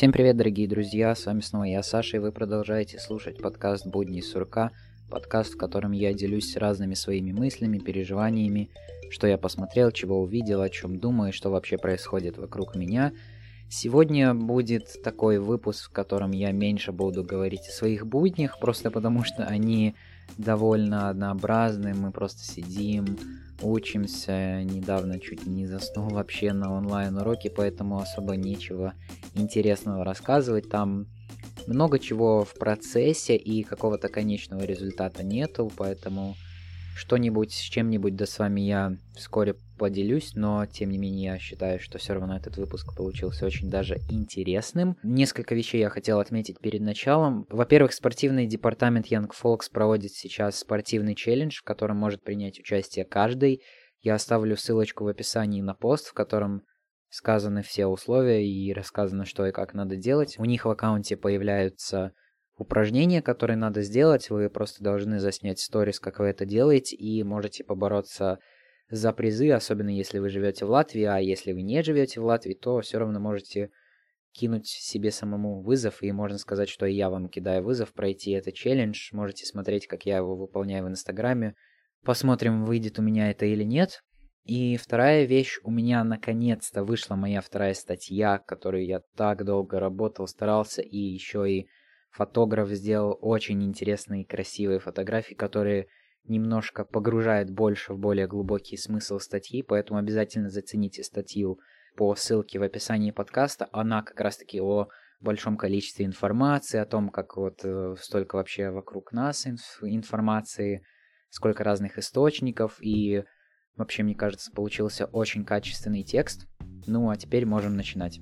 Всем привет, дорогие друзья, с вами снова я, Саша, и вы продолжаете слушать подкаст «Будни сурка», подкаст, в котором я делюсь разными своими мыслями, переживаниями, что я посмотрел, чего увидел, о чем думаю, что вообще происходит вокруг меня. Сегодня будет такой выпуск, в котором я меньше буду говорить о своих буднях, просто потому что они довольно однообразны, мы просто сидим, учимся, недавно чуть не заснул вообще на онлайн-уроке, поэтому особо нечего интересного рассказывать. Там много чего в процессе и какого-то конечного результата нету, поэтому что-нибудь с чем-нибудь да с вами я вскоре поделюсь, но тем не менее я считаю, что все равно этот выпуск получился очень даже интересным. Несколько вещей я хотел отметить перед началом. Во-первых, спортивный департамент Young Folks проводит сейчас спортивный челлендж, в котором может принять участие каждый. Я оставлю ссылочку в описании на пост, в котором сказаны все условия и рассказано, что и как надо делать. У них в аккаунте появляются упражнения, которые надо сделать. Вы просто должны заснять сторис, как вы это делаете, и можете побороться за призы, особенно если вы живете в Латвии, а если вы не живете в Латвии, то все равно можете кинуть себе самому вызов, и можно сказать, что я вам кидаю вызов пройти этот челлендж. Можете смотреть, как я его выполняю в Инстаграме. Посмотрим, выйдет у меня это или нет. И вторая вещь, у меня наконец-то вышла моя вторая статья, которую я так долго работал, старался, и еще и фотограф сделал очень интересные и красивые фотографии, которые немножко погружает больше в более глубокий смысл статьи, поэтому обязательно зацените статью по ссылке в описании подкаста. Она как раз-таки о большом количестве информации, о том, как вот э, столько вообще вокруг нас инф- информации, сколько разных источников, и вообще, мне кажется, получился очень качественный текст. Ну, а теперь можем начинать.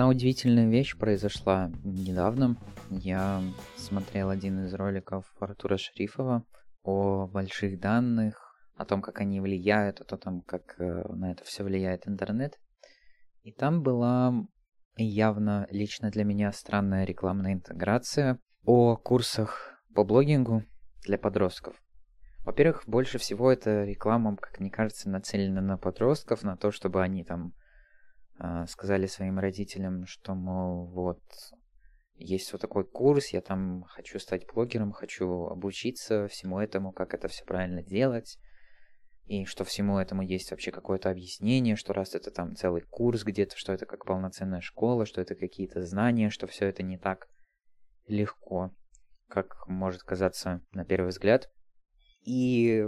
Одна удивительная вещь произошла недавно. Я смотрел один из роликов Артура Шарифова о больших данных, о том, как они влияют, о том, как э, на это все влияет интернет. И там была явно лично для меня странная рекламная интеграция о курсах по блогингу для подростков. Во-первых, больше всего эта реклама, как мне кажется, нацелена на подростков, на то, чтобы они там сказали своим родителям, что, мол, вот, есть вот такой курс, я там хочу стать блогером, хочу обучиться всему этому, как это все правильно делать, и что всему этому есть вообще какое-то объяснение, что раз это там целый курс где-то, что это как полноценная школа, что это какие-то знания, что все это не так легко, как может казаться на первый взгляд. И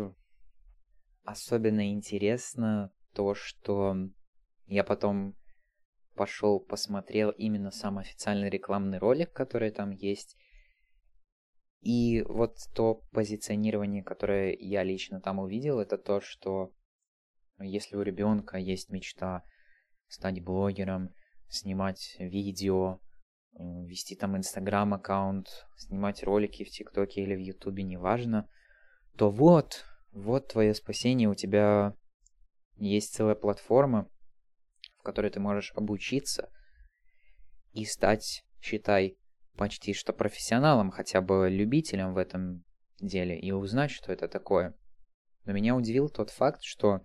особенно интересно то, что я потом пошел, посмотрел именно сам официальный рекламный ролик, который там есть. И вот то позиционирование, которое я лично там увидел, это то, что если у ребенка есть мечта стать блогером, снимать видео, вести там инстаграм аккаунт, снимать ролики в ТикТоке или в Ютубе, неважно, то вот, вот твое спасение, у тебя есть целая платформа, в которой ты можешь обучиться и стать, считай, почти что профессионалом, хотя бы любителем в этом деле и узнать, что это такое. Но меня удивил тот факт, что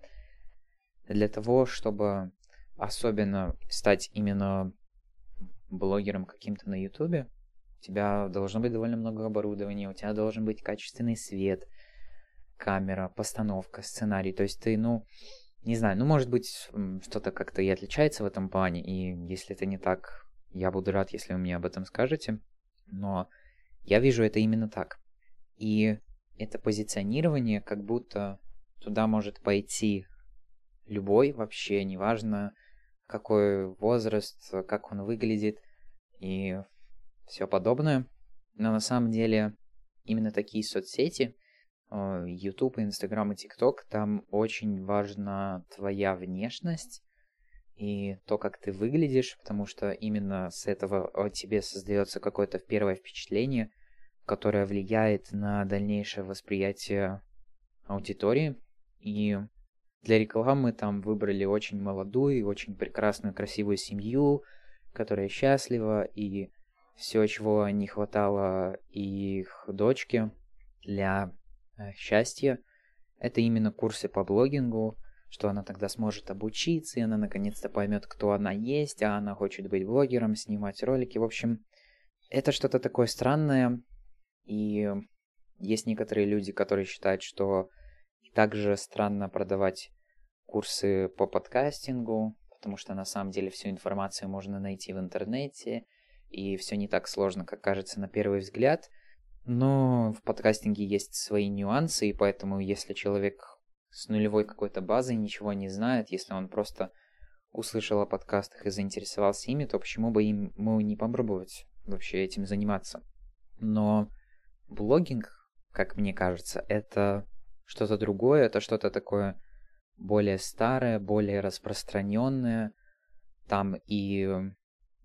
для того, чтобы особенно стать именно блогером каким-то на ютубе, у тебя должно быть довольно много оборудования, у тебя должен быть качественный свет, камера, постановка, сценарий. То есть ты, ну, не знаю, ну, может быть, что-то как-то и отличается в этом плане, и если это не так, я буду рад, если вы мне об этом скажете, но я вижу это именно так. И это позиционирование, как будто туда может пойти любой вообще, неважно какой возраст, как он выглядит и все подобное. Но на самом деле именно такие соцсети – YouTube, Instagram и TikTok, там очень важна твоя внешность и то, как ты выглядишь, потому что именно с этого о тебе создается какое-то первое впечатление, которое влияет на дальнейшее восприятие аудитории. И для рекламы там выбрали очень молодую и очень прекрасную, красивую семью, которая счастлива, и все, чего не хватало их дочке для Э, счастье. Это именно курсы по блогингу, что она тогда сможет обучиться, и она наконец-то поймет, кто она есть, а она хочет быть блогером, снимать ролики. В общем, это что-то такое странное, и есть некоторые люди, которые считают, что также странно продавать курсы по подкастингу, потому что на самом деле всю информацию можно найти в интернете, и все не так сложно, как кажется на первый взгляд. Но в подкастинге есть свои нюансы, и поэтому если человек с нулевой какой-то базой ничего не знает, если он просто услышал о подкастах и заинтересовался ими, то почему бы ему не попробовать вообще этим заниматься? Но блогинг, как мне кажется, это что-то другое, это что-то такое более старое, более распространенное. Там и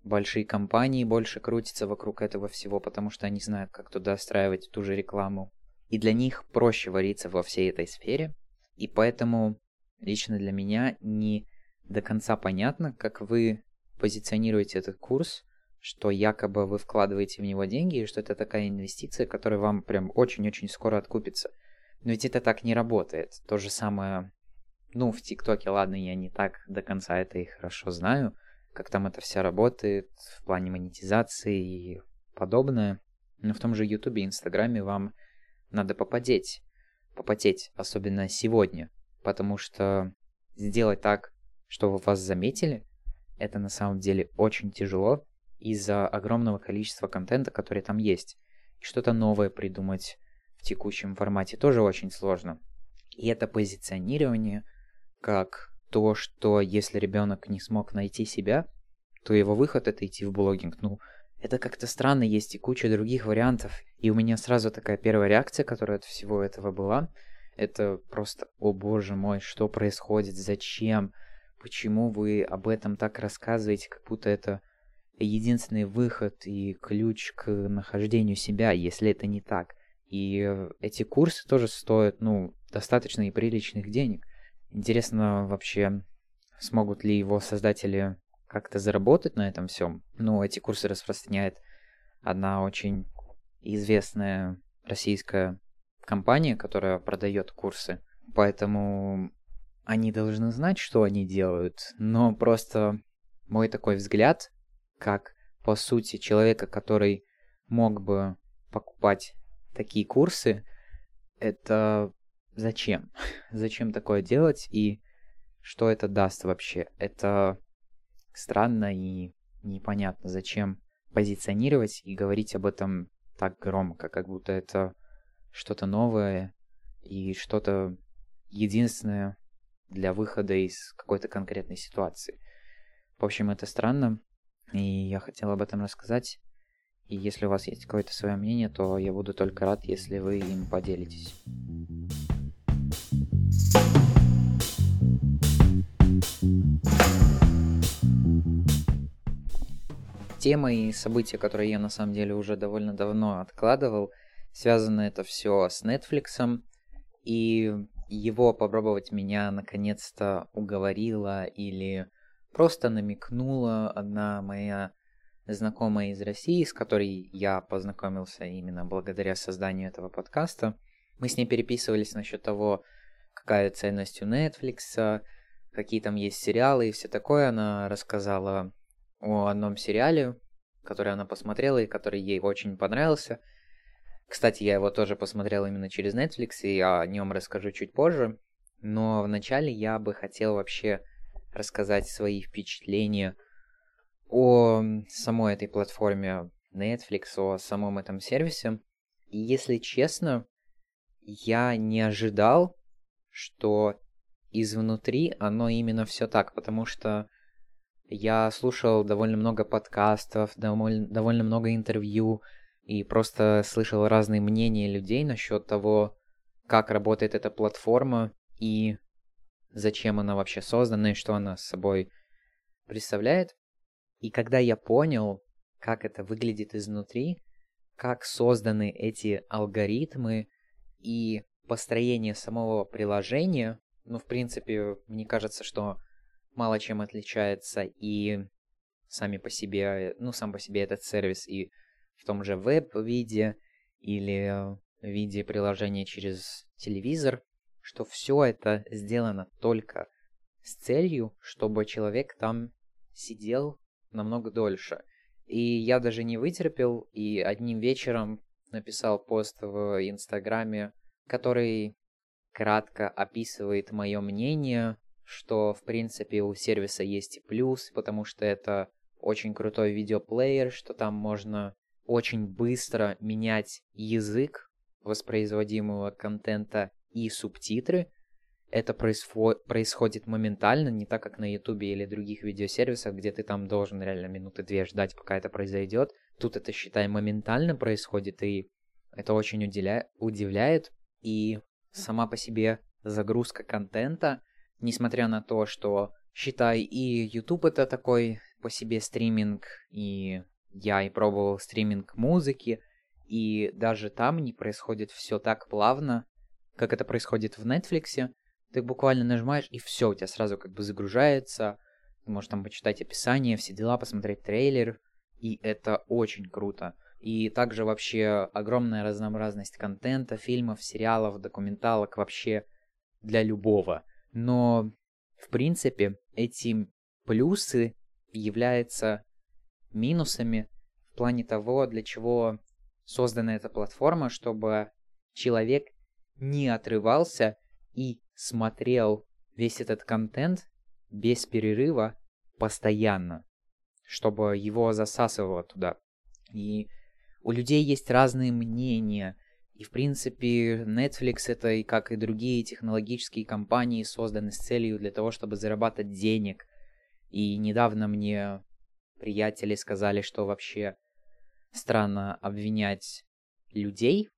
большие компании больше крутятся вокруг этого всего, потому что они знают, как туда устраивать ту же рекламу. И для них проще вариться во всей этой сфере. И поэтому лично для меня не до конца понятно, как вы позиционируете этот курс, что якобы вы вкладываете в него деньги, и что это такая инвестиция, которая вам прям очень-очень скоро откупится. Но ведь это так не работает. То же самое, ну, в ТикТоке, ладно, я не так до конца это и хорошо знаю, как там это все работает в плане монетизации и подобное. Но в том же Ютубе и Инстаграме вам надо попадеть. Попотеть, особенно сегодня. Потому что сделать так, чтобы вас заметили, это на самом деле очень тяжело из-за огромного количества контента, который там есть. И что-то новое придумать в текущем формате тоже очень сложно. И это позиционирование как то, что если ребенок не смог найти себя, то его выход это идти в блогинг. Ну, это как-то странно, есть и куча других вариантов. И у меня сразу такая первая реакция, которая от всего этого была, это просто, о боже мой, что происходит, зачем, почему вы об этом так рассказываете, как будто это единственный выход и ключ к нахождению себя, если это не так. И эти курсы тоже стоят, ну, достаточно и приличных денег. Интересно вообще, смогут ли его создатели как-то заработать на этом всем. Ну, эти курсы распространяет одна очень известная российская компания, которая продает курсы. Поэтому они должны знать, что они делают. Но просто мой такой взгляд, как по сути человека, который мог бы покупать такие курсы, это зачем? зачем такое делать и что это даст вообще? Это странно и непонятно, зачем позиционировать и говорить об этом так громко, как будто это что-то новое и что-то единственное для выхода из какой-то конкретной ситуации. В общем, это странно, и я хотел об этом рассказать. И если у вас есть какое-то свое мнение, то я буду только рад, если вы им поделитесь. Темы и события, которые я на самом деле уже довольно давно откладывал, связано это все с Netflix, и его попробовать меня наконец-то уговорила или просто намекнула одна моя знакомая из России, с которой я познакомился именно благодаря созданию этого подкаста. Мы с ней переписывались насчет того, какая ценность у Netflix, какие там есть сериалы и все такое. Она рассказала о одном сериале, который она посмотрела и который ей очень понравился. Кстати, я его тоже посмотрел именно через Netflix, и я о нем расскажу чуть позже. Но вначале я бы хотел вообще рассказать свои впечатления о самой этой платформе Netflix, о самом этом сервисе. И если честно, я не ожидал, что изнутри оно именно все так, потому что я слушал довольно много подкастов, довольно, довольно много интервью и просто слышал разные мнения людей насчет того, как работает эта платформа и зачем она вообще создана и что она собой представляет. И когда я понял, как это выглядит изнутри, как созданы эти алгоритмы и построение самого приложения, ну, в принципе, мне кажется, что мало чем отличается и сами по себе, ну, сам по себе этот сервис и в том же веб-виде или в виде приложения через телевизор, что все это сделано только с целью, чтобы человек там сидел намного дольше. И я даже не вытерпел и одним вечером написал пост в Инстаграме, который кратко описывает мое мнение, что в принципе у сервиса есть и плюс, потому что это очень крутой видеоплеер, что там можно очень быстро менять язык воспроизводимого контента и субтитры. Это происход- происходит моментально, не так, как на Ютубе или других видеосервисах, где ты там должен реально минуты две ждать, пока это произойдет. Тут это, считай, моментально происходит, и это очень удивля... удивляет. И сама по себе загрузка контента, несмотря на то, что, считай, и YouTube это такой по себе стриминг, и я и пробовал стриминг музыки, и даже там не происходит все так плавно, как это происходит в Netflix. Ты буквально нажимаешь, и все, у тебя сразу как бы загружается. Ты можешь там почитать описание, все дела, посмотреть трейлер. И это очень круто. И также вообще огромная разнообразность контента, фильмов, сериалов, документалок вообще для любого. Но, в принципе, эти плюсы являются минусами в плане того, для чего создана эта платформа, чтобы человек не отрывался и смотрел весь этот контент без перерыва постоянно, чтобы его засасывало туда. И у людей есть разные мнения, и в принципе Netflix это и как и другие технологические компании созданы с целью для того, чтобы зарабатывать денег. И недавно мне приятели сказали, что вообще странно обвинять людей,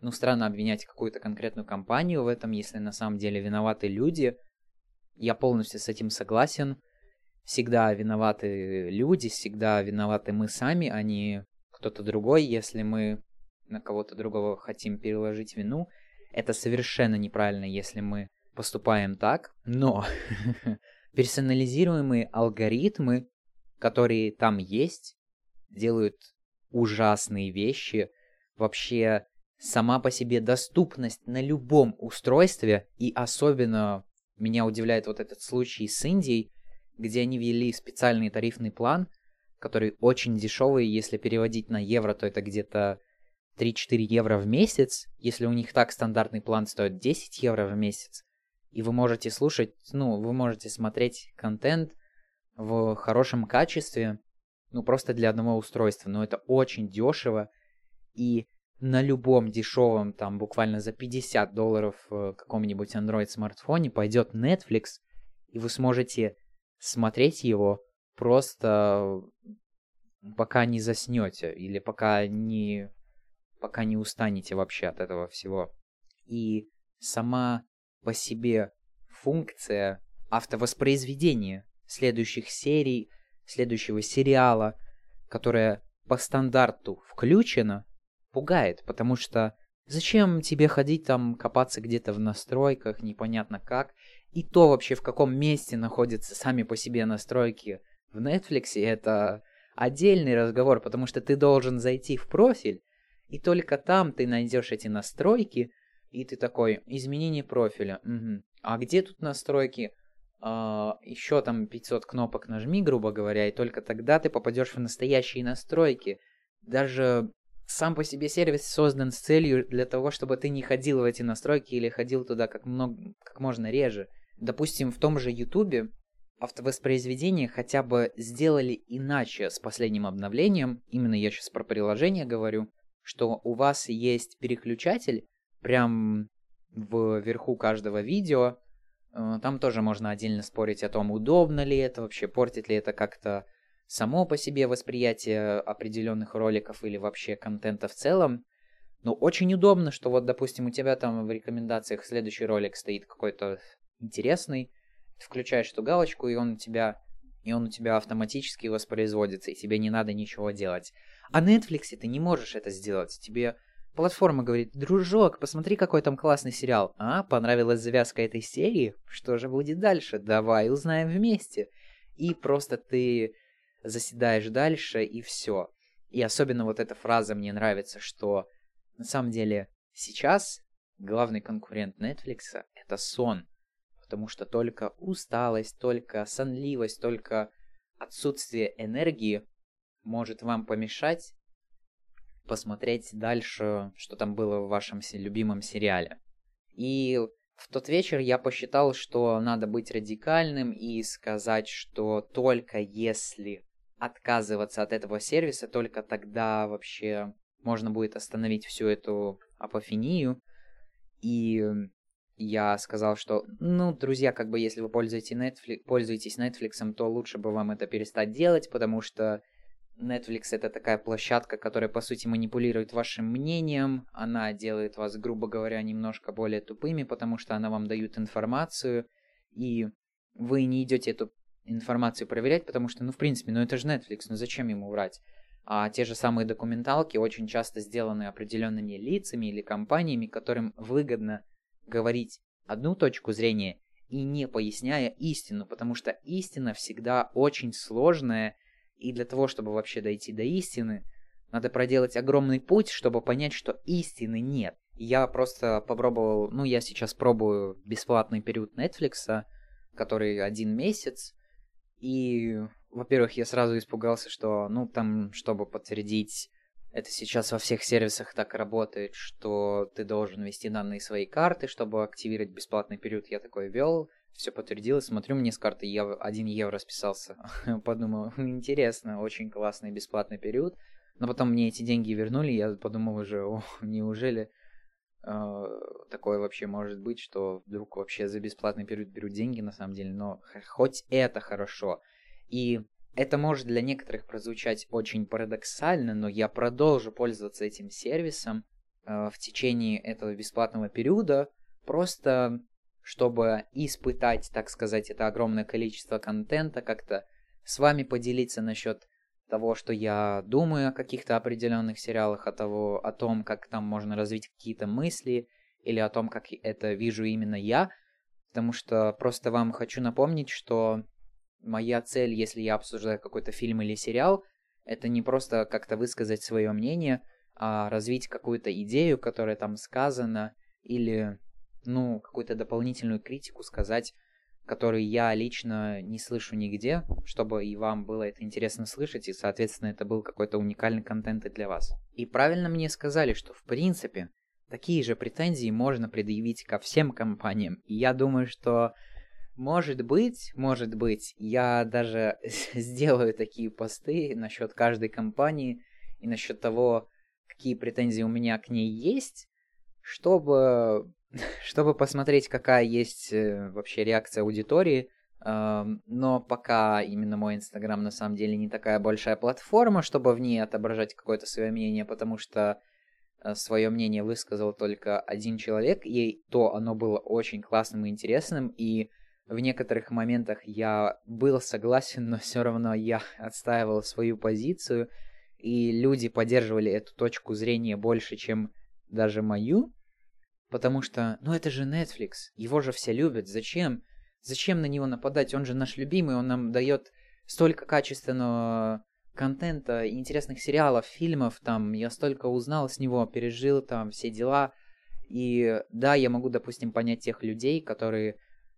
ну, странно обвинять какую-то конкретную компанию в этом, если на самом деле виноваты люди. Я полностью с этим согласен. Всегда виноваты люди, всегда виноваты мы сами, а не кто-то другой. Если мы на кого-то другого хотим переложить вину, это совершенно неправильно, если мы поступаем так. Но персонализируемые алгоритмы, которые там есть, делают ужасные вещи. Вообще, сама по себе доступность на любом устройстве, и особенно меня удивляет вот этот случай с Индией, где они ввели специальный тарифный план, который очень дешевый, если переводить на евро, то это где-то 3-4 евро в месяц, если у них так стандартный план стоит 10 евро в месяц, и вы можете слушать, ну, вы можете смотреть контент в хорошем качестве, ну, просто для одного устройства, но это очень дешево, и на любом дешевом, там, буквально за 50 долларов в каком-нибудь Android смартфоне пойдет Netflix, и вы сможете смотреть его просто пока не заснете или пока не пока не устанете вообще от этого всего. И сама по себе функция автовоспроизведения следующих серий, следующего сериала, которая по стандарту включена, пугает, потому что зачем тебе ходить там, копаться где-то в настройках, непонятно как, и то вообще в каком месте находятся сами по себе настройки в Netflix, это отдельный разговор, потому что ты должен зайти в профиль, и только там ты найдешь эти настройки, и ты такой, изменение профиля, угу. а где тут настройки? А, еще там 500 кнопок нажми, грубо говоря, и только тогда ты попадешь в настоящие настройки. Даже сам по себе сервис создан с целью для того, чтобы ты не ходил в эти настройки или ходил туда как, много, как можно реже. Допустим, в том же YouTube автовоспроизведение хотя бы сделали иначе с последним обновлением, именно я сейчас про приложение говорю, что у вас есть переключатель прям вверху каждого видео. Э, там тоже можно отдельно спорить о том, удобно ли это, вообще портит ли это как-то само по себе восприятие определенных роликов или вообще контента в целом. Но очень удобно, что вот, допустим, у тебя там в рекомендациях следующий ролик стоит какой-то интересный, включаешь эту галочку, и он у тебя и он у тебя автоматически воспроизводится, и тебе не надо ничего делать. А на Netflix ты не можешь это сделать. Тебе платформа говорит, дружок, посмотри, какой там классный сериал. А, понравилась завязка этой серии? Что же будет дальше? Давай узнаем вместе. И просто ты заседаешь дальше, и все. И особенно вот эта фраза мне нравится, что на самом деле сейчас главный конкурент Netflix это сон. Потому что только усталость, только сонливость, только отсутствие энергии может вам помешать посмотреть дальше, что там было в вашем любимом сериале. И в тот вечер я посчитал, что надо быть радикальным и сказать, что только если отказываться от этого сервиса, только тогда вообще можно будет остановить всю эту апофению. И я сказал, что, ну, друзья, как бы если вы пользуетесь, Netflix, пользуетесь Netflix, то лучше бы вам это перестать делать, потому что Netflix это такая площадка, которая по сути манипулирует вашим мнением, она делает вас, грубо говоря, немножко более тупыми, потому что она вам дает информацию, и вы не идете эту информацию проверять, потому что, ну, в принципе, ну это же Netflix, ну зачем ему врать? А те же самые документалки очень часто сделаны определенными лицами или компаниями, которым выгодно говорить одну точку зрения и не поясняя истину, потому что истина всегда очень сложная и для того, чтобы вообще дойти до истины, надо проделать огромный путь, чтобы понять, что истины нет. Я просто попробовал, ну я сейчас пробую бесплатный период Netflix, который один месяц, и, во-первых, я сразу испугался, что, ну там, чтобы подтвердить, это сейчас во всех сервисах так работает, что ты должен ввести данные своей карты, чтобы активировать бесплатный период. Я такой ввел, все подтвердилось, смотрю, мне с карты ев... 1 евро списался. Подумал, интересно, очень классный бесплатный период. Но потом мне эти деньги вернули, я подумал уже, о, неужели э, такое вообще может быть, что вдруг вообще за бесплатный период берут деньги на самом деле, но хоть это хорошо. И это может для некоторых прозвучать очень парадоксально, но я продолжу пользоваться этим сервисом э, в течение этого бесплатного периода, просто чтобы испытать, так сказать, это огромное количество контента, как-то с вами поделиться насчет того, что я думаю о каких-то определенных сериалах, о, того, о том, как там можно развить какие-то мысли, или о том, как это вижу именно я, потому что просто вам хочу напомнить, что моя цель, если я обсуждаю какой-то фильм или сериал, это не просто как-то высказать свое мнение, а развить какую-то идею, которая там сказана, или ну, какую-то дополнительную критику сказать, которую я лично не слышу нигде, чтобы и вам было это интересно слышать, и, соответственно, это был какой-то уникальный контент и для вас. И правильно мне сказали, что, в принципе, такие же претензии можно предъявить ко всем компаниям. И я думаю, что может быть, может быть, я даже сделаю такие посты насчет каждой компании и насчет того, какие претензии у меня к ней есть, чтобы чтобы посмотреть, какая есть э, вообще реакция аудитории. Но пока именно мой Инстаграм на самом деле не такая большая платформа, чтобы в ней отображать какое-то свое мнение, потому что э, свое мнение высказал только один человек, и то оно было очень классным и интересным, и в некоторых моментах я был согласен, но все равно я отстаивал свою позицию, и люди поддерживали эту точку зрения больше, чем даже мою. Потому что, ну это же Netflix, его же все любят, зачем? Зачем на него нападать? Он же наш любимый, он нам дает столько качественного контента, интересных сериалов, фильмов, там, я столько узнал с него, пережил там все дела. И да, я могу, допустим, понять тех людей, которые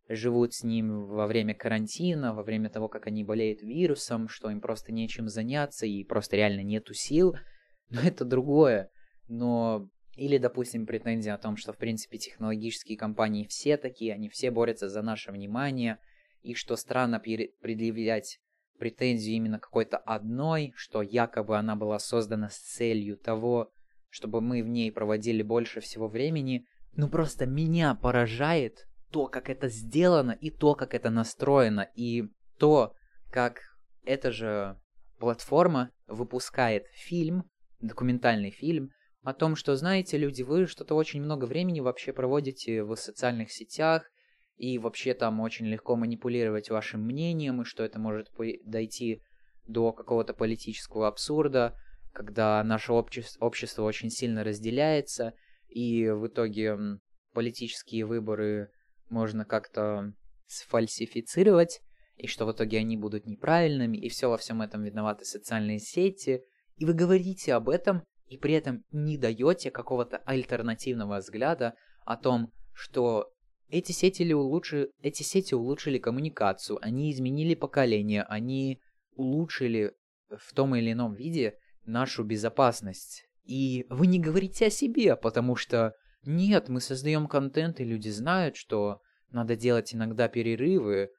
живут с ним во время карантина, во время того, как они болеют вирусом, что им просто нечем заняться и просто реально нету сил. Но это другое. Но или, допустим, претензия о том, что, в принципе, технологические компании все такие, они все борются за наше внимание, и что странно предъявлять претензию именно какой-то одной, что якобы она была создана с целью того, чтобы мы в ней проводили больше всего времени. Ну просто меня поражает то, как это сделано, и то, как это настроено, и то, как эта же платформа выпускает фильм, документальный фильм, о том, что, знаете, люди, вы что-то очень много времени вообще проводите в социальных сетях, и вообще там очень легко манипулировать вашим мнением, и что это может дойти до какого-то политического абсурда, когда наше общество, общество очень сильно разделяется, и в итоге политические выборы можно как-то сфальсифицировать, и что в итоге они будут неправильными, и все во всем этом виноваты социальные сети. И вы говорите об этом, и при этом не даете какого-то альтернативного взгляда о том, что эти сети, улучшили, эти сети улучшили коммуникацию, они изменили поколение, они улучшили в том или ином виде нашу безопасность. И вы не говорите о себе, потому что нет, мы создаем контент, и люди знают, что надо делать иногда перерывы.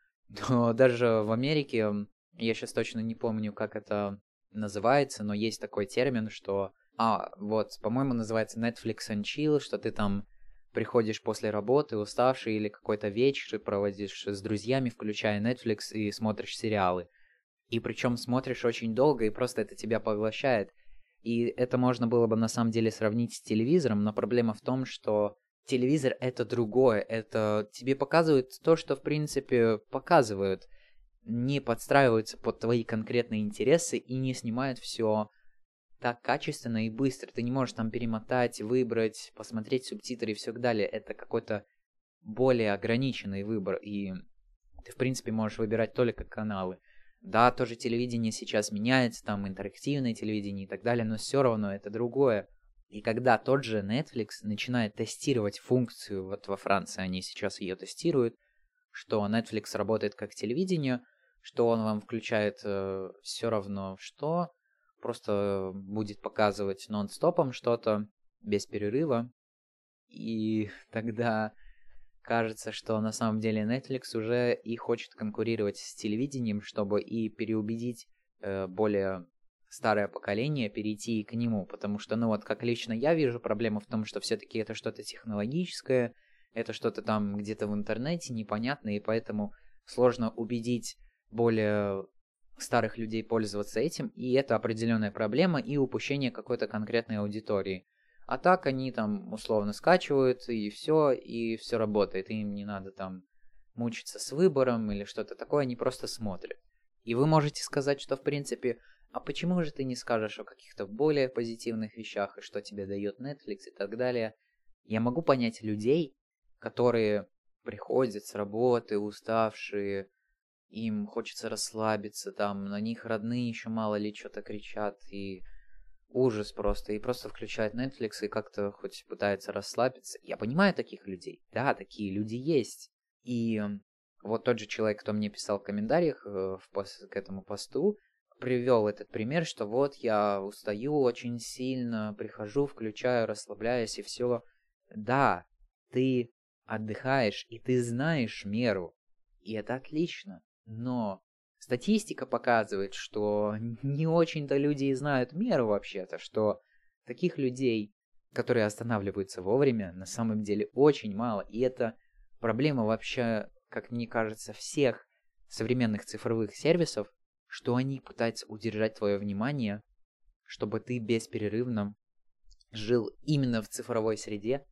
Но даже в Америке, я сейчас точно не помню, как это называется, но есть такой термин, что... А, вот, по-моему, называется Netflix and Chill, что ты там приходишь после работы уставший или какой-то вечер проводишь с друзьями, включая Netflix и смотришь сериалы. И причем смотришь очень долго, и просто это тебя поглощает. И это можно было бы на самом деле сравнить с телевизором, но проблема в том, что телевизор это другое, это тебе показывают то, что в принципе показывают, не подстраиваются под твои конкретные интересы и не снимают все так качественно и быстро. Ты не можешь там перемотать, выбрать, посмотреть субтитры и все далее. Это какой-то более ограниченный выбор, и ты, в принципе, можешь выбирать только каналы. Да, тоже телевидение сейчас меняется, там интерактивное телевидение и так далее, но все равно это другое. И когда тот же Netflix начинает тестировать функцию, вот во Франции они сейчас ее тестируют, что Netflix работает как телевидение, что он вам включает э, все равно что, просто будет показывать нон-стопом что-то, без перерыва. И тогда кажется, что на самом деле Netflix уже и хочет конкурировать с телевидением, чтобы и переубедить э, более старое поколение перейти к нему, потому что, ну вот, как лично я вижу, проблема в том, что все-таки это что-то технологическое, это что-то там где-то в интернете непонятно, и поэтому сложно убедить более старых людей пользоваться этим, и это определенная проблема и упущение какой-то конкретной аудитории. А так они там условно скачивают, и все, и все работает. Им не надо там мучиться с выбором или что-то такое, они просто смотрят. И вы можете сказать, что в принципе, а почему же ты не скажешь о каких-то более позитивных вещах, и что тебе дает Netflix и так далее. Я могу понять людей, которые приходят с работы, уставшие, им хочется расслабиться, там на них родные еще мало ли что-то кричат, и ужас просто, и просто включает Netflix и как-то хоть пытается расслабиться. Я понимаю таких людей, да, такие люди есть. И вот тот же человек, кто мне писал в комментариях э, в пост, к этому посту, привел этот пример, что вот я устаю очень сильно, прихожу, включаю, расслабляюсь и все. Да, ты отдыхаешь, и ты знаешь меру, и это отлично. Но статистика показывает, что не очень-то люди и знают меру вообще-то, что таких людей, которые останавливаются вовремя, на самом деле очень мало. И это проблема вообще, как мне кажется, всех современных цифровых сервисов, что они пытаются удержать твое внимание, чтобы ты бесперерывно жил именно в цифровой среде,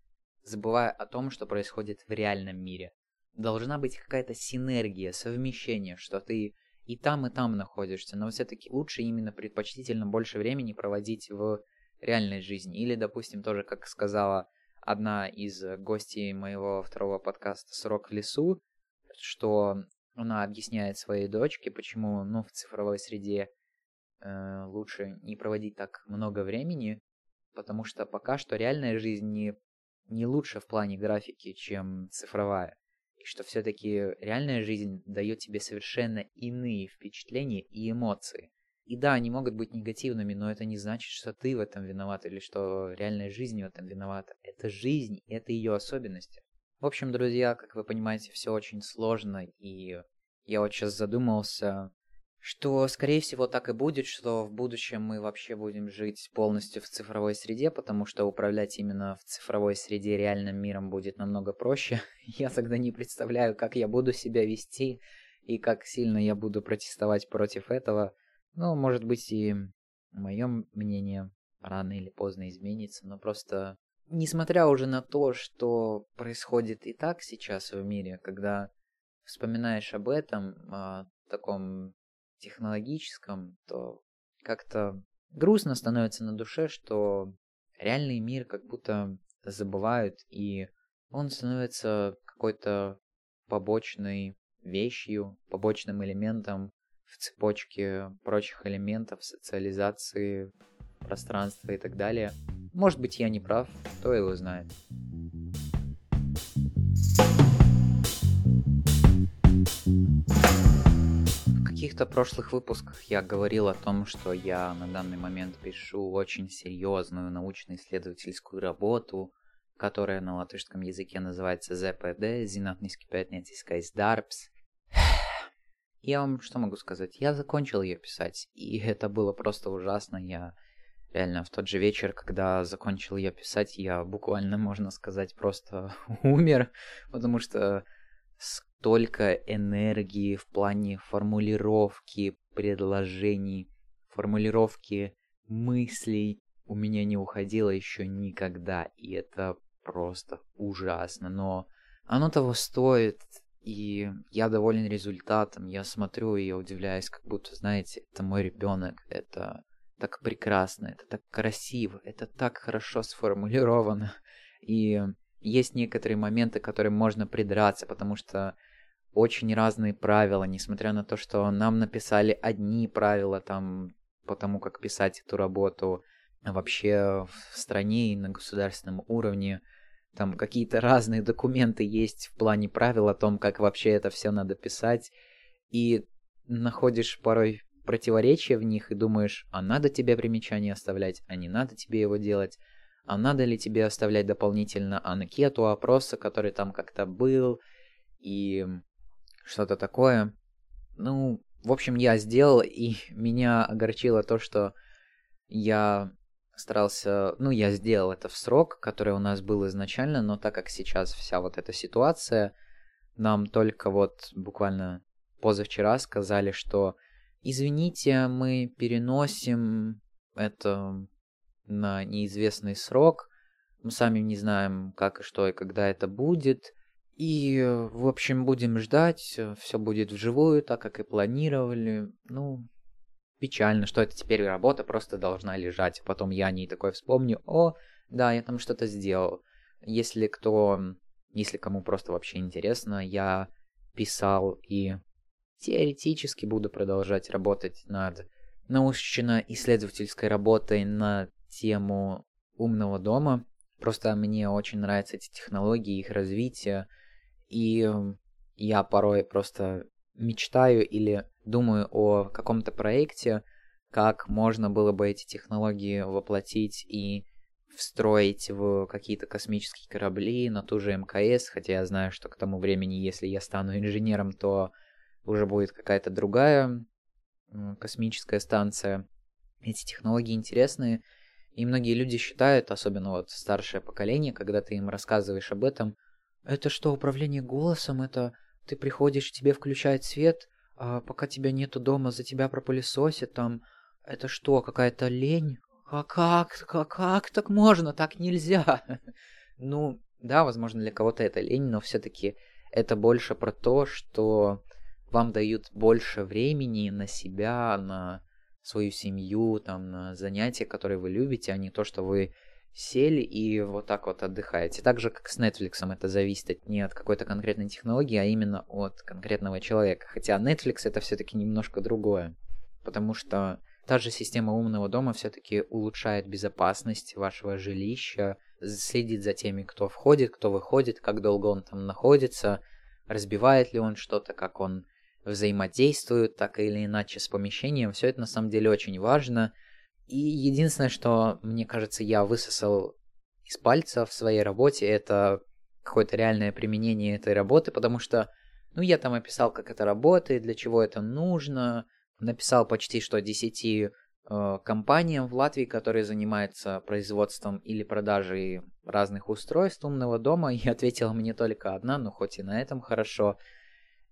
забывая о том, что происходит в реальном мире должна быть какая-то синергия, совмещение, что ты и там, и там находишься, но все-таки лучше именно предпочтительно больше времени проводить в реальной жизни. Или, допустим, тоже, как сказала одна из гостей моего второго подкаста «Срок в лесу», что она объясняет своей дочке, почему ну, в цифровой среде э, лучше не проводить так много времени, потому что пока что реальная жизнь не, не лучше в плане графики, чем цифровая что все-таки реальная жизнь дает тебе совершенно иные впечатления и эмоции. И да, они могут быть негативными, но это не значит, что ты в этом виноват или что реальная жизнь в этом виновата. Это жизнь, это ее особенности. В общем, друзья, как вы понимаете, все очень сложно, и я вот сейчас задумался, что, скорее всего, так и будет, что в будущем мы вообще будем жить полностью в цифровой среде, потому что управлять именно в цифровой среде реальным миром будет намного проще. Я тогда не представляю, как я буду себя вести и как сильно я буду протестовать против этого. Ну, может быть, и мое мнение рано или поздно изменится, но просто несмотря уже на то, что происходит и так сейчас в мире, когда вспоминаешь об этом, о таком технологическом, то как-то грустно становится на душе, что реальный мир как будто забывают, и он становится какой-то побочной вещью, побочным элементом в цепочке прочих элементов социализации, пространства и так далее. Может быть, я не прав, кто его знает. Каких-то прошлых выпусках я говорил о том, что я на данный момент пишу очень серьезную научно-исследовательскую работу, которая на латышском языке называется Зинатнийский пятницкий Darbs. Я вам что могу сказать? Я закончил ее писать, и это было просто ужасно. Я реально в тот же вечер, когда закончил ее писать, я буквально, можно сказать, просто умер, потому что столько энергии в плане формулировки предложений, формулировки мыслей у меня не уходило еще никогда, и это просто ужасно, но оно того стоит, и я доволен результатом, я смотрю и я удивляюсь, как будто, знаете, это мой ребенок, это так прекрасно, это так красиво, это так хорошо сформулировано, и есть некоторые моменты, к которым можно придраться, потому что очень разные правила, несмотря на то, что нам написали одни правила там по тому, как писать эту работу, а вообще в стране и на государственном уровне там какие-то разные документы есть в плане правил о том, как вообще это все надо писать, и находишь порой противоречия в них и думаешь, а надо тебе примечание оставлять, а не надо тебе его делать, а надо ли тебе оставлять дополнительно анкету опроса, который там как-то был, и что-то такое. Ну, в общем, я сделал, и меня огорчило то, что я старался, ну, я сделал это в срок, который у нас был изначально, но так как сейчас вся вот эта ситуация, нам только вот буквально позавчера сказали, что извините, мы переносим это на неизвестный срок, мы сами не знаем, как и что и когда это будет, и, в общем, будем ждать, все будет вживую, так как и планировали, ну, печально, что это теперь работа просто должна лежать. Потом я не такой вспомню, о, да, я там что-то сделал. Если кто, если кому просто вообще интересно, я писал и теоретически буду продолжать работать над научно-исследовательской работой на тему умного дома. Просто мне очень нравятся эти технологии, их развитие. И я порой просто мечтаю или думаю о каком-то проекте, как можно было бы эти технологии воплотить и встроить в какие-то космические корабли, на ту же МКС, хотя я знаю, что к тому времени, если я стану инженером, то уже будет какая-то другая космическая станция. Эти технологии интересные, и многие люди считают, особенно вот старшее поколение, когда ты им рассказываешь об этом, это что, управление голосом, это ты приходишь, тебе включают свет, а пока тебя нету дома, за тебя пропылесосят там. Это что, какая-то лень? А как, как, как так можно? Так нельзя. ну, да, возможно, для кого-то это лень, но все-таки это больше про то, что вам дают больше времени на себя, на свою семью, там, на занятия, которые вы любите, а не то, что вы сели и вот так вот отдыхаете. Так же, как с Netflix, это зависит не от какой-то конкретной технологии, а именно от конкретного человека. Хотя Netflix это все-таки немножко другое, потому что та же система умного дома все-таки улучшает безопасность вашего жилища, следит за теми, кто входит, кто выходит, как долго он там находится, разбивает ли он что-то, как он взаимодействует так или иначе с помещением. Все это на самом деле очень важно – и единственное, что, мне кажется, я высосал из пальца в своей работе, это какое-то реальное применение этой работы, потому что, ну, я там описал, как это работает, для чего это нужно, написал почти что 10 э, компаниям в Латвии, которые занимаются производством или продажей разных устройств умного дома, и ответила мне только одна, ну, хоть и на этом хорошо.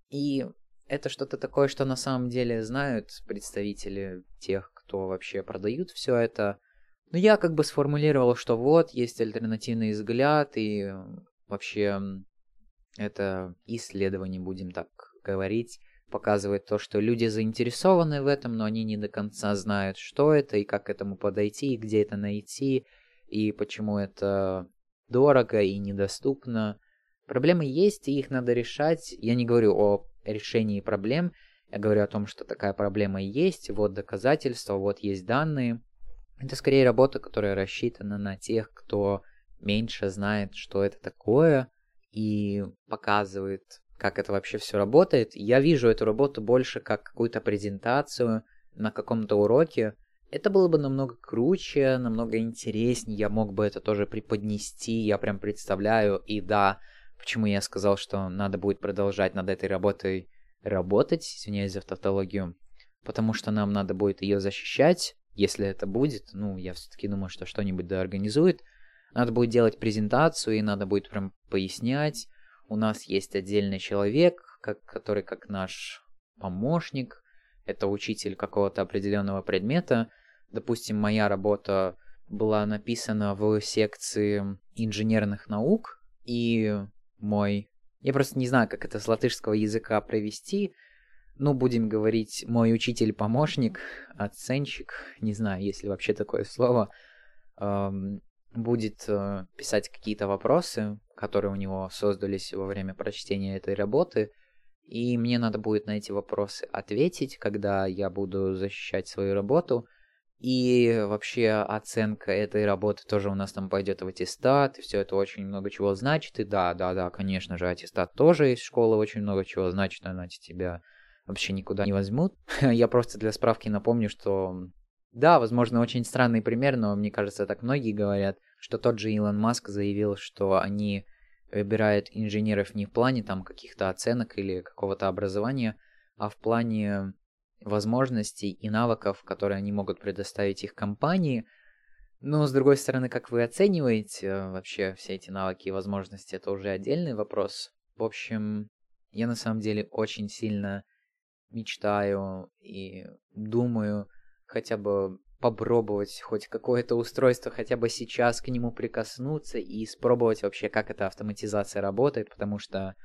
И это что-то такое, что на самом деле знают представители тех кто вообще продают все это. Но я как бы сформулировал, что вот, есть альтернативный взгляд, и вообще это исследование, будем так говорить, показывает то, что люди заинтересованы в этом, но они не до конца знают, что это, и как к этому подойти, и где это найти, и почему это дорого и недоступно. Проблемы есть, и их надо решать. Я не говорю о решении проблем, я говорю о том, что такая проблема есть, вот доказательства, вот есть данные. Это скорее работа, которая рассчитана на тех, кто меньше знает, что это такое, и показывает как это вообще все работает. Я вижу эту работу больше как какую-то презентацию на каком-то уроке. Это было бы намного круче, намного интереснее, я мог бы это тоже преподнести, я прям представляю, и да, почему я сказал, что надо будет продолжать над этой работой работать, извиняюсь за тавтологию, потому что нам надо будет ее защищать, если это будет, ну, я все-таки думаю, что что-нибудь да организует, надо будет делать презентацию, и надо будет прям пояснять, у нас есть отдельный человек, как, который как наш помощник, это учитель какого-то определенного предмета. Допустим, моя работа была написана в секции инженерных наук, и мой... Я просто не знаю, как это с латышского языка провести. Ну, будем говорить, мой учитель-помощник, оценщик, не знаю, есть ли вообще такое слово, будет э, писать какие-то вопросы, которые у него создались во время прочтения этой работы, и мне надо будет на эти вопросы ответить, когда я буду защищать свою работу. И вообще оценка этой работы тоже у нас там пойдет в аттестат, все это очень много чего значит. И да, да, да, конечно же, аттестат тоже из школы очень много чего значит, иначе тебя вообще никуда не возьмут. Я просто для справки напомню, что да, возможно, очень странный пример, но мне кажется, так многие говорят, что тот же Илон Маск заявил, что они выбирают инженеров не в плане там каких-то оценок или какого-то образования, а в плане возможностей и навыков, которые они могут предоставить их компании. Но, с другой стороны, как вы оцениваете э, вообще все эти навыки и возможности, это уже отдельный вопрос. В общем, я на самом деле очень сильно мечтаю и думаю хотя бы попробовать хоть какое-то устройство, хотя бы сейчас к нему прикоснуться и испробовать вообще, как эта автоматизация работает, потому что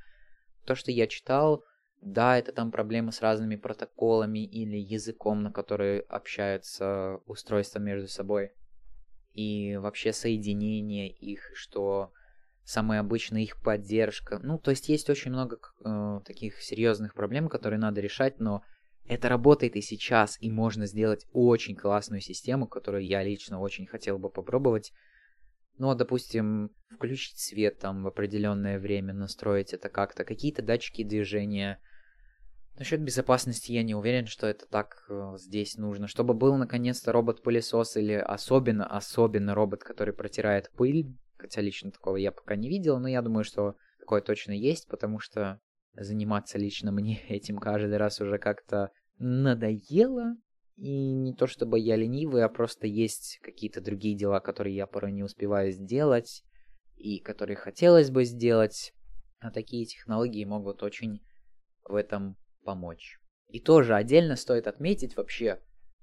то, что я читал, да, это там проблемы с разными протоколами или языком, на который общаются устройства между собой. И вообще соединение их, что самая обычная их поддержка. Ну, то есть есть очень много э, таких серьезных проблем, которые надо решать, но это работает и сейчас, и можно сделать очень классную систему, которую я лично очень хотел бы попробовать. Ну, допустим, включить свет там в определенное время, настроить это как-то, какие-то датчики движения. Насчет безопасности я не уверен, что это так э, здесь нужно. Чтобы был наконец-то робот-пылесос или особенно, особенно робот, который протирает пыль. Хотя лично такого я пока не видел, но я думаю, что такое точно есть, потому что заниматься лично мне этим каждый раз уже как-то надоело. И не то чтобы я ленивый, а просто есть какие-то другие дела, которые я порой не успеваю сделать, и которые хотелось бы сделать. А такие технологии могут очень в этом помочь. И тоже отдельно стоит отметить вообще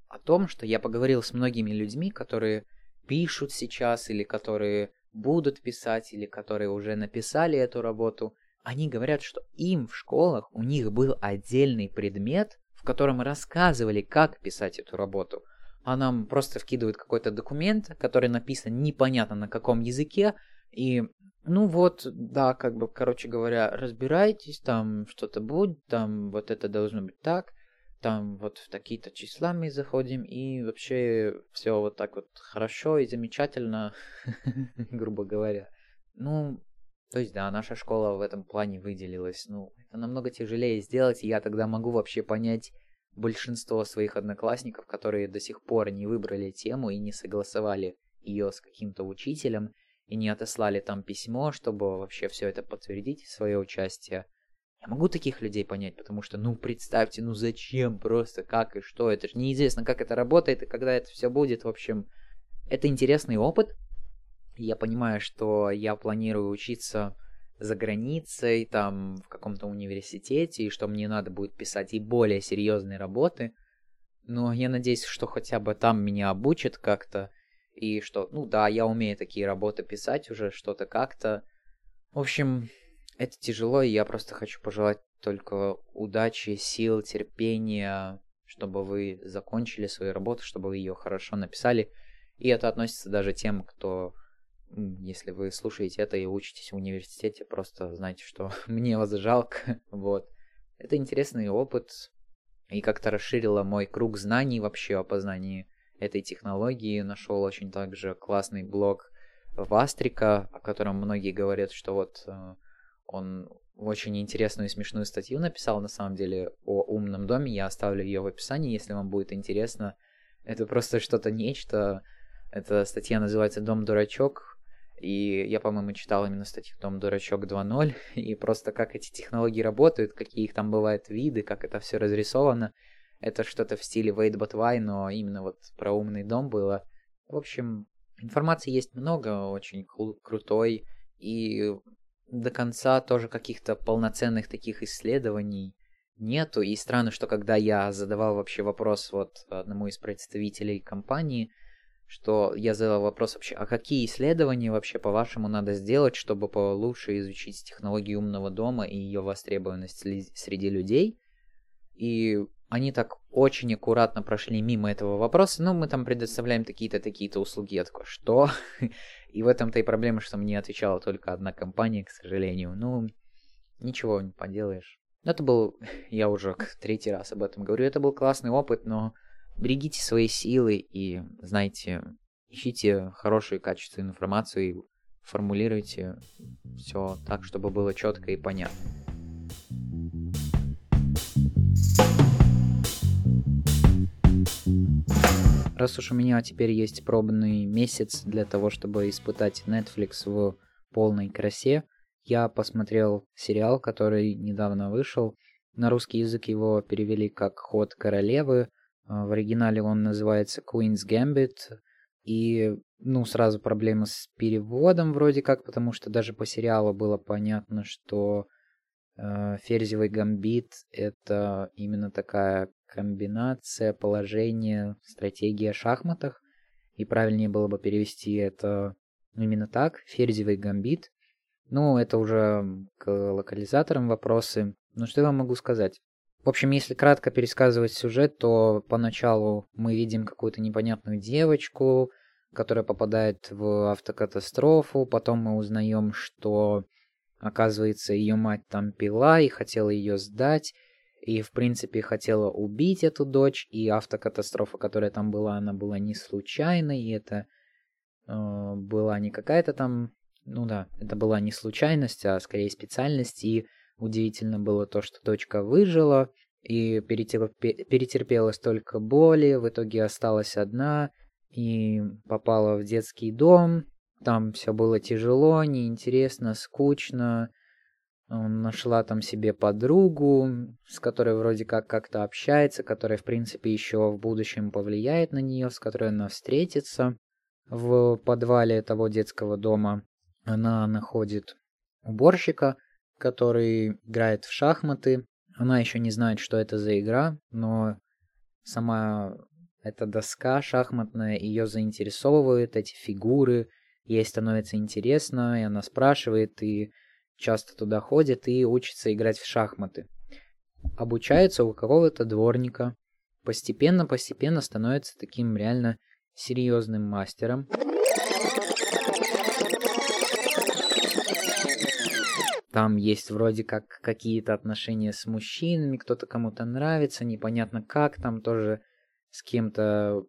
о том, что я поговорил с многими людьми, которые пишут сейчас, или которые будут писать, или которые уже написали эту работу. Они говорят, что им в школах у них был отдельный предмет, котором рассказывали, как писать эту работу. А нам просто вкидывают какой-то документ, который написан непонятно на каком языке, и ну вот, да, как бы, короче говоря, разбирайтесь, там что-то будет, там вот это должно быть так, там вот в такие-то числа мы заходим, и вообще все вот так вот хорошо и замечательно, грубо говоря. Ну, то есть, да, наша школа в этом плане выделилась. Ну, это намного тяжелее сделать, и я тогда могу вообще понять большинство своих одноклассников, которые до сих пор не выбрали тему и не согласовали ее с каким-то учителем, и не отослали там письмо, чтобы вообще все это подтвердить, свое участие. Я могу таких людей понять, потому что, ну, представьте, ну зачем просто, как и что, это же неизвестно, как это работает и когда это все будет, в общем, это интересный опыт, я понимаю, что я планирую учиться за границей, там, в каком-то университете, и что мне надо будет писать и более серьезные работы. Но я надеюсь, что хотя бы там меня обучат как-то, и что, ну да, я умею такие работы писать уже, что-то как-то. В общем, это тяжело, и я просто хочу пожелать только удачи, сил, терпения, чтобы вы закончили свою работу, чтобы вы ее хорошо написали. И это относится даже тем, кто если вы слушаете это и учитесь в университете, просто знайте, что мне вас жалко. вот. Это интересный опыт и как-то расширило мой круг знаний вообще о познании этой технологии. Нашел очень также классный блог Вастрика, о котором многие говорят, что вот э, он очень интересную и смешную статью написал, на самом деле, о умном доме. Я оставлю ее в описании, если вам будет интересно. Это просто что-то нечто. Эта статья называется «Дом-дурачок». И я, по-моему, читал именно статью «Дом дурачок 2.0», и просто как эти технологии работают, какие их там бывают виды, как это все разрисовано. Это что-то в стиле Wait But Why, но именно вот про умный дом было. В общем, информации есть много, очень крутой, и до конца тоже каких-то полноценных таких исследований нету. И странно, что когда я задавал вообще вопрос вот одному из представителей компании, что я задал вопрос вообще, а какие исследования вообще, по-вашему, надо сделать, чтобы получше изучить технологию умного дома и ее востребованность среди людей? И они так очень аккуратно прошли мимо этого вопроса, ну, мы там предоставляем такие-то, такие-то услуги. Я такой, что? И в этом-то и проблема, что мне отвечала только одна компания, к сожалению. Ну, ничего не поделаешь. Это был, я уже третий раз об этом говорю, это был классный опыт, но берегите свои силы и, знаете, ищите хорошую качественную информацию и формулируйте все так, чтобы было четко и понятно. Раз уж у меня теперь есть пробный месяц для того, чтобы испытать Netflix в полной красе, я посмотрел сериал, который недавно вышел. На русский язык его перевели как «Ход королевы». А, в оригинале он называется Queen's Gambit. И, ну, сразу проблемы с переводом вроде как, потому что даже по сериалу было понятно, что Ферзевый гамбит — это именно такая комбинация положения, стратегия в шахматах. И правильнее было бы перевести это именно так, ферзевый гамбит. Ну, это уже к локализаторам вопросы. Ну, что я вам могу сказать? В общем, если кратко пересказывать сюжет, то поначалу мы видим какую-то непонятную девочку, которая попадает в автокатастрофу. Потом мы узнаем, что, оказывается, ее мать там пила и хотела ее сдать и, в принципе, хотела убить эту дочь, и автокатастрофа, которая там была, она была не случайной, и это э, была не какая-то там, ну да, это была не случайность, а скорее специальность, и удивительно было то, что дочка выжила, и перетерпела, перетерпела столько боли, в итоге осталась одна, и попала в детский дом, там все было тяжело, неинтересно, скучно, нашла там себе подругу, с которой вроде как как-то общается, которая, в принципе, еще в будущем повлияет на нее, с которой она встретится. В подвале того детского дома она находит уборщика, который играет в шахматы. Она еще не знает, что это за игра, но сама эта доска шахматная ее заинтересовывает, эти фигуры, ей становится интересно, и она спрашивает, и часто туда ходит и учится играть в шахматы. Обучается у какого-то дворника. Постепенно-постепенно становится таким реально серьезным мастером. Там есть вроде как какие-то отношения с мужчинами, кто-то кому-то нравится, непонятно как, там тоже с кем-то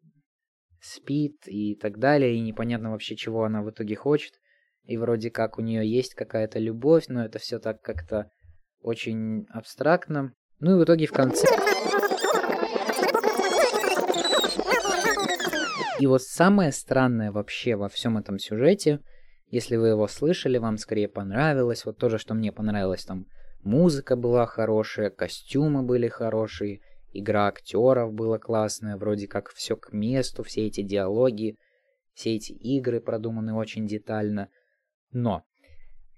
спит и так далее, и непонятно вообще, чего она в итоге хочет и вроде как у нее есть какая-то любовь, но это все так как-то очень абстрактно. Ну и в итоге в конце... И вот самое странное вообще во всем этом сюжете, если вы его слышали, вам скорее понравилось, вот то же, что мне понравилось, там музыка была хорошая, костюмы были хорошие, игра актеров была классная, вроде как все к месту, все эти диалоги, все эти игры продуманы очень детально. Но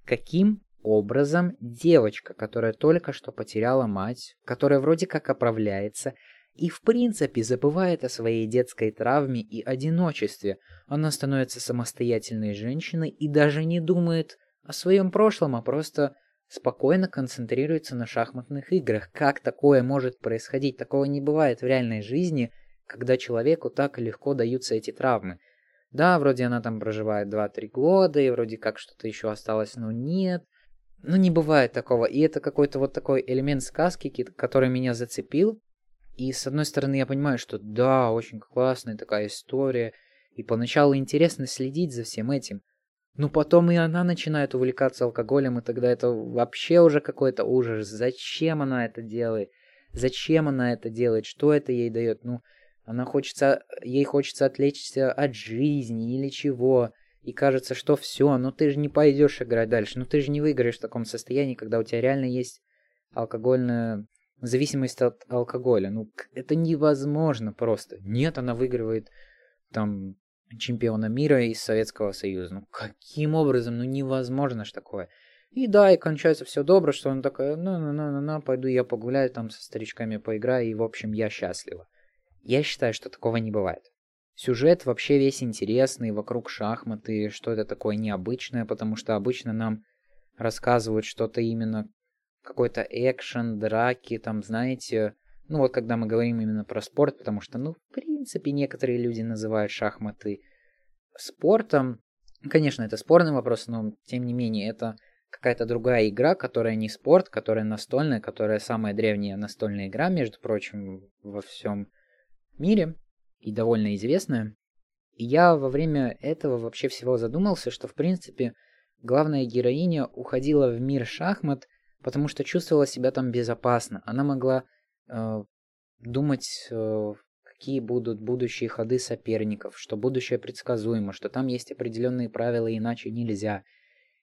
каким образом девочка, которая только что потеряла мать, которая вроде как оправляется, и в принципе забывает о своей детской травме и одиночестве, она становится самостоятельной женщиной и даже не думает о своем прошлом, а просто спокойно концентрируется на шахматных играх. Как такое может происходить? Такого не бывает в реальной жизни, когда человеку так легко даются эти травмы. Да, вроде она там проживает 2-3 года, и вроде как что-то еще осталось, но нет. Ну, не бывает такого. И это какой-то вот такой элемент сказки, который меня зацепил. И с одной стороны я понимаю, что да, очень классная такая история. И поначалу интересно следить за всем этим. Ну, потом и она начинает увлекаться алкоголем, и тогда это вообще уже какой-то ужас. Зачем она это делает? Зачем она это делает? Что это ей дает? Ну, она хочется, ей хочется отвлечься от жизни или чего. И кажется, что все, ну ты же не пойдешь играть дальше. Ну ты же не выиграешь в таком состоянии, когда у тебя реально есть алкогольная зависимость от алкоголя. Ну, это невозможно просто. Нет, она выигрывает там чемпиона мира из Советского Союза. Ну, каким образом? Ну, невозможно ж такое. И да, и кончается все добро, что он такой, ну-ну-ну-ну, пойду я погуляю там со старичками поиграю, и, в общем, я счастлива. Я считаю, что такого не бывает. Сюжет вообще весь интересный, вокруг шахматы, что это такое необычное, потому что обычно нам рассказывают что-то именно какой-то экшен, драки, там, знаете, ну вот когда мы говорим именно про спорт, потому что, ну, в принципе, некоторые люди называют шахматы спортом. Конечно, это спорный вопрос, но тем не менее, это какая-то другая игра, которая не спорт, которая настольная, которая самая древняя настольная игра, между прочим, во всем мире и довольно известная. И я во время этого вообще всего задумался, что в принципе главная героиня уходила в мир шахмат – потому что чувствовала себя там безопасно. Она могла думать, э, какие будут будущие ходы соперников, что будущее предсказуемо, что там есть определенные правила, иначе нельзя.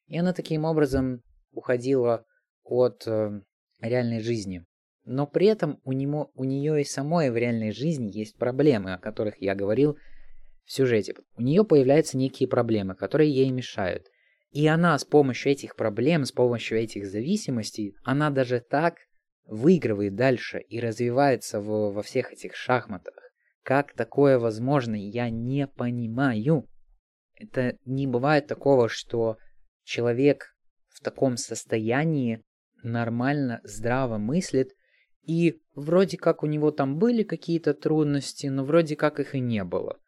И она таким образом уходила от э, реальной жизни. Но при этом у, него, у нее и самой в реальной жизни есть проблемы, о которых я говорил в сюжете. У нее появляются некие проблемы, которые ей мешают. И она с помощью этих проблем, с помощью этих зависимостей, она даже так выигрывает дальше и развивается в, во всех этих шахматах. Как такое возможно, я не понимаю. Это не бывает такого, что человек в таком состоянии нормально, здраво мыслит, и вроде как у него там были какие-то трудности, но вроде как их и не было.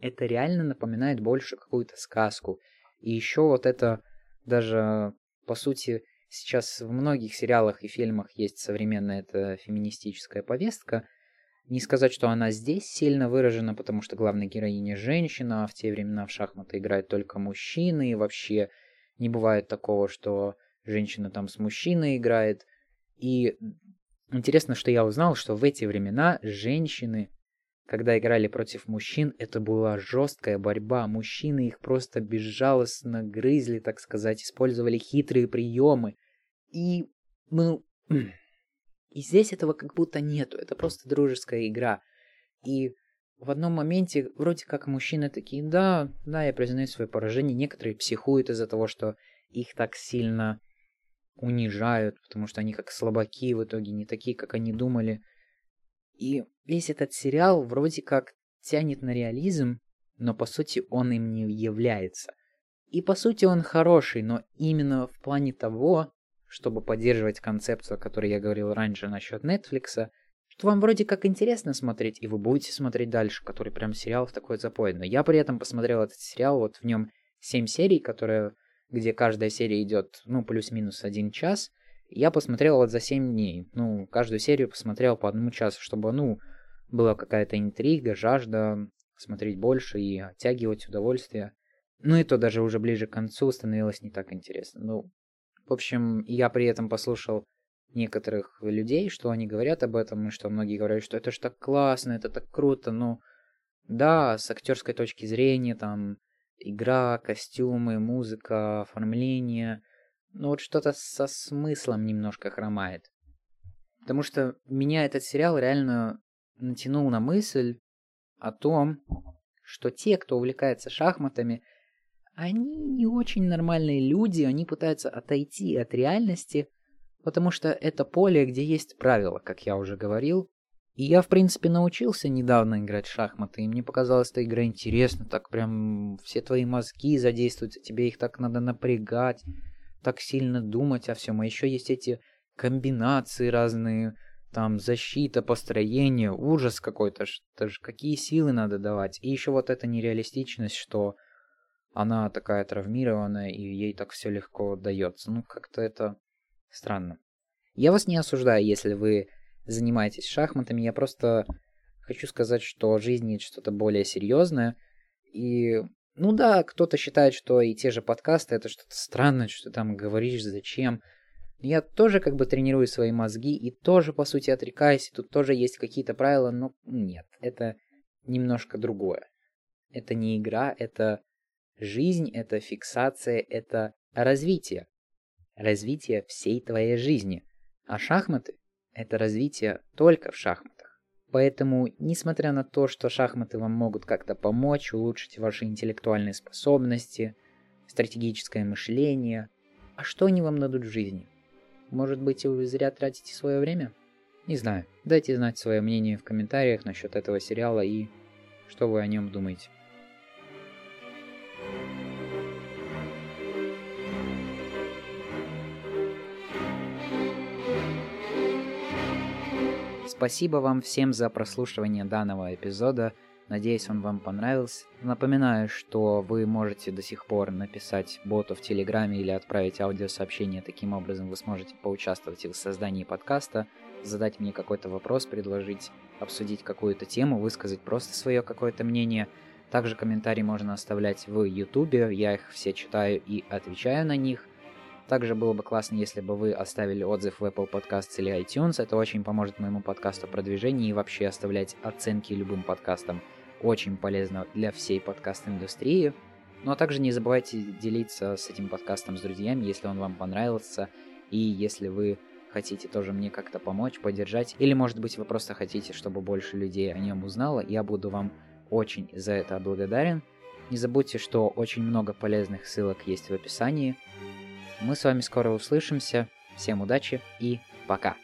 Это реально напоминает больше какую-то сказку. И еще вот это даже, по сути, сейчас в многих сериалах и фильмах есть современная эта феминистическая повестка. Не сказать, что она здесь сильно выражена, потому что главная героиня женщина, а в те времена в шахматы играют только мужчины, и вообще не бывает такого, что женщина там с мужчиной играет. И интересно, что я узнал, что в эти времена женщины когда играли против мужчин, это была жесткая борьба. Мужчины их просто безжалостно грызли, так сказать, использовали хитрые приемы. И, ну, и здесь этого как будто нету. Это просто дружеская игра. И в одном моменте вроде как мужчины такие, да, да, я признаю свое поражение. Некоторые психуют из-за того, что их так сильно унижают, потому что они как слабаки в итоге, не такие, как они думали. И весь этот сериал вроде как тянет на реализм, но по сути он им не является. И по сути он хороший, но именно в плане того, чтобы поддерживать концепцию, о которой я говорил раньше насчет Netflix, что вам вроде как интересно смотреть, и вы будете смотреть дальше, который прям сериал в такой запой. Но я при этом посмотрел этот сериал, вот в нем 7 серий, которые, где каждая серия идет, ну, плюс-минус один час, я посмотрел вот за 7 дней. Ну, каждую серию посмотрел по одному часу, чтобы, ну, была какая-то интрига, жажда смотреть больше и оттягивать удовольствие. Ну и то даже уже ближе к концу становилось не так интересно. Ну, в общем, я при этом послушал некоторых людей, что они говорят об этом, и что многие говорят, что это ж так классно, это так круто, ну, да, с актерской точки зрения, там, игра, костюмы, музыка, оформление – но вот что-то со смыслом немножко хромает. Потому что меня этот сериал реально натянул на мысль о том, что те, кто увлекается шахматами, они не очень нормальные люди, они пытаются отойти от реальности, потому что это поле, где есть правила, как я уже говорил. И я, в принципе, научился недавно играть в шахматы, и мне показалась эта игра интересна, так прям все твои мозги задействуются, тебе их так надо напрягать так сильно думать о всем. А еще есть эти комбинации разные, там защита, построение, ужас какой-то, что ж, какие силы надо давать. И еще вот эта нереалистичность, что она такая травмированная, и ей так все легко дается. Ну, как-то это странно. Я вас не осуждаю, если вы занимаетесь шахматами, я просто хочу сказать, что жизнь есть что-то более серьезное, и Ну да, кто-то считает, что и те же подкасты это что-то странное, что ты там говоришь, зачем. Я тоже как бы тренирую свои мозги и тоже, по сути, отрекаюсь. Тут тоже есть какие-то правила, но нет, это немножко другое. Это не игра, это жизнь, это фиксация, это развитие. Развитие всей твоей жизни. А шахматы – это развитие только в шахматах. Поэтому, несмотря на то, что шахматы вам могут как-то помочь, улучшить ваши интеллектуальные способности, стратегическое мышление, а что они вам дадут в жизни? Может быть, вы зря тратите свое время? Не знаю. Дайте знать свое мнение в комментариях насчет этого сериала и что вы о нем думаете. Спасибо вам всем за прослушивание данного эпизода. Надеюсь, он вам понравился. Напоминаю, что вы можете до сих пор написать боту в Телеграме или отправить аудиосообщение. Таким образом, вы сможете поучаствовать в создании подкаста, задать мне какой-то вопрос, предложить, обсудить какую-то тему, высказать просто свое какое-то мнение. Также комментарии можно оставлять в YouTube, я их все читаю и отвечаю на них – также было бы классно, если бы вы оставили отзыв в Apple Podcasts или iTunes. Это очень поможет моему подкасту продвижению и вообще оставлять оценки любым подкастам. Очень полезно для всей подкаст-индустрии. Ну а также не забывайте делиться с этим подкастом с друзьями, если он вам понравился. И если вы хотите тоже мне как-то помочь, поддержать, или может быть вы просто хотите, чтобы больше людей о нем узнало, я буду вам очень за это благодарен. Не забудьте, что очень много полезных ссылок есть в описании. Мы с вами скоро услышимся. Всем удачи и пока.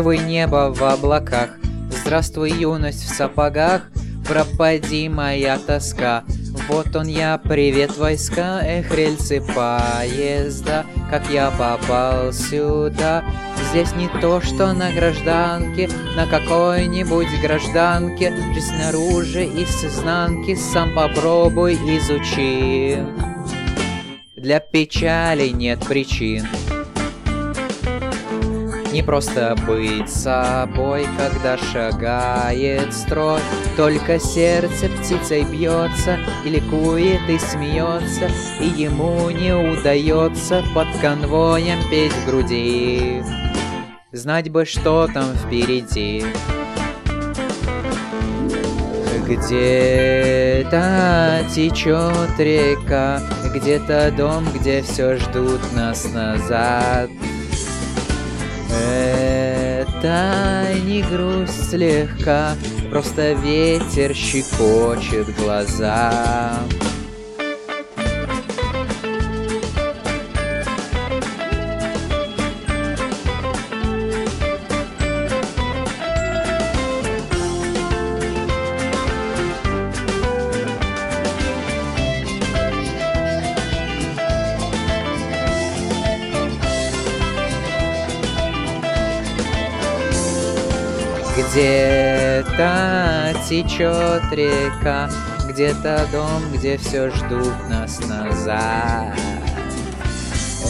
Здравствуй, небо в облаках, Здравствуй, юность в сапогах, Пропади моя тоска. Вот он я, привет, войска, Эх, рельсы поезда, Как я попал сюда. Здесь не то, что на гражданке, На какой-нибудь гражданке, Жизнь снаружи и с изнанки, Сам попробуй изучи. Для печали нет причин. Не просто быть собой, когда шагает строй. Только сердце птицей бьется и ликует и смеется И ему не удается под конвоем петь в груди. Знать бы, что там впереди. Где-то течет река, где-то дом, где все ждут нас назад. Это не грусть слегка, просто ветер щекочет глаза. Где-то течет река, где-то дом, где все ждут нас назад.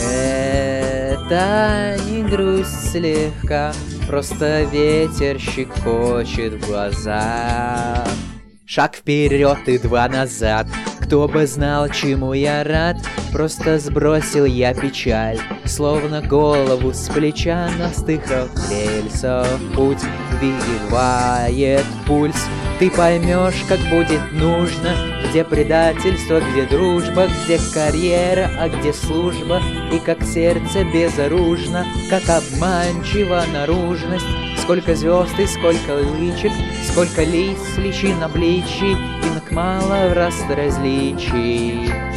Это не грусть слегка, просто ветер щекочет в глаза. Шаг вперед и два назад Кто бы знал, чему я рад Просто сбросил я печаль Словно голову с плеча На стыках рельсов путь Вивает пульс. Ты поймешь, как будет нужно Где предательство, где дружба Где карьера, а где служба. И как сердце безоружно Как обманчива наружность. Сколько звезд и сколько лычек, Сколько лиц, личин обличий, Инок мало в раз различий.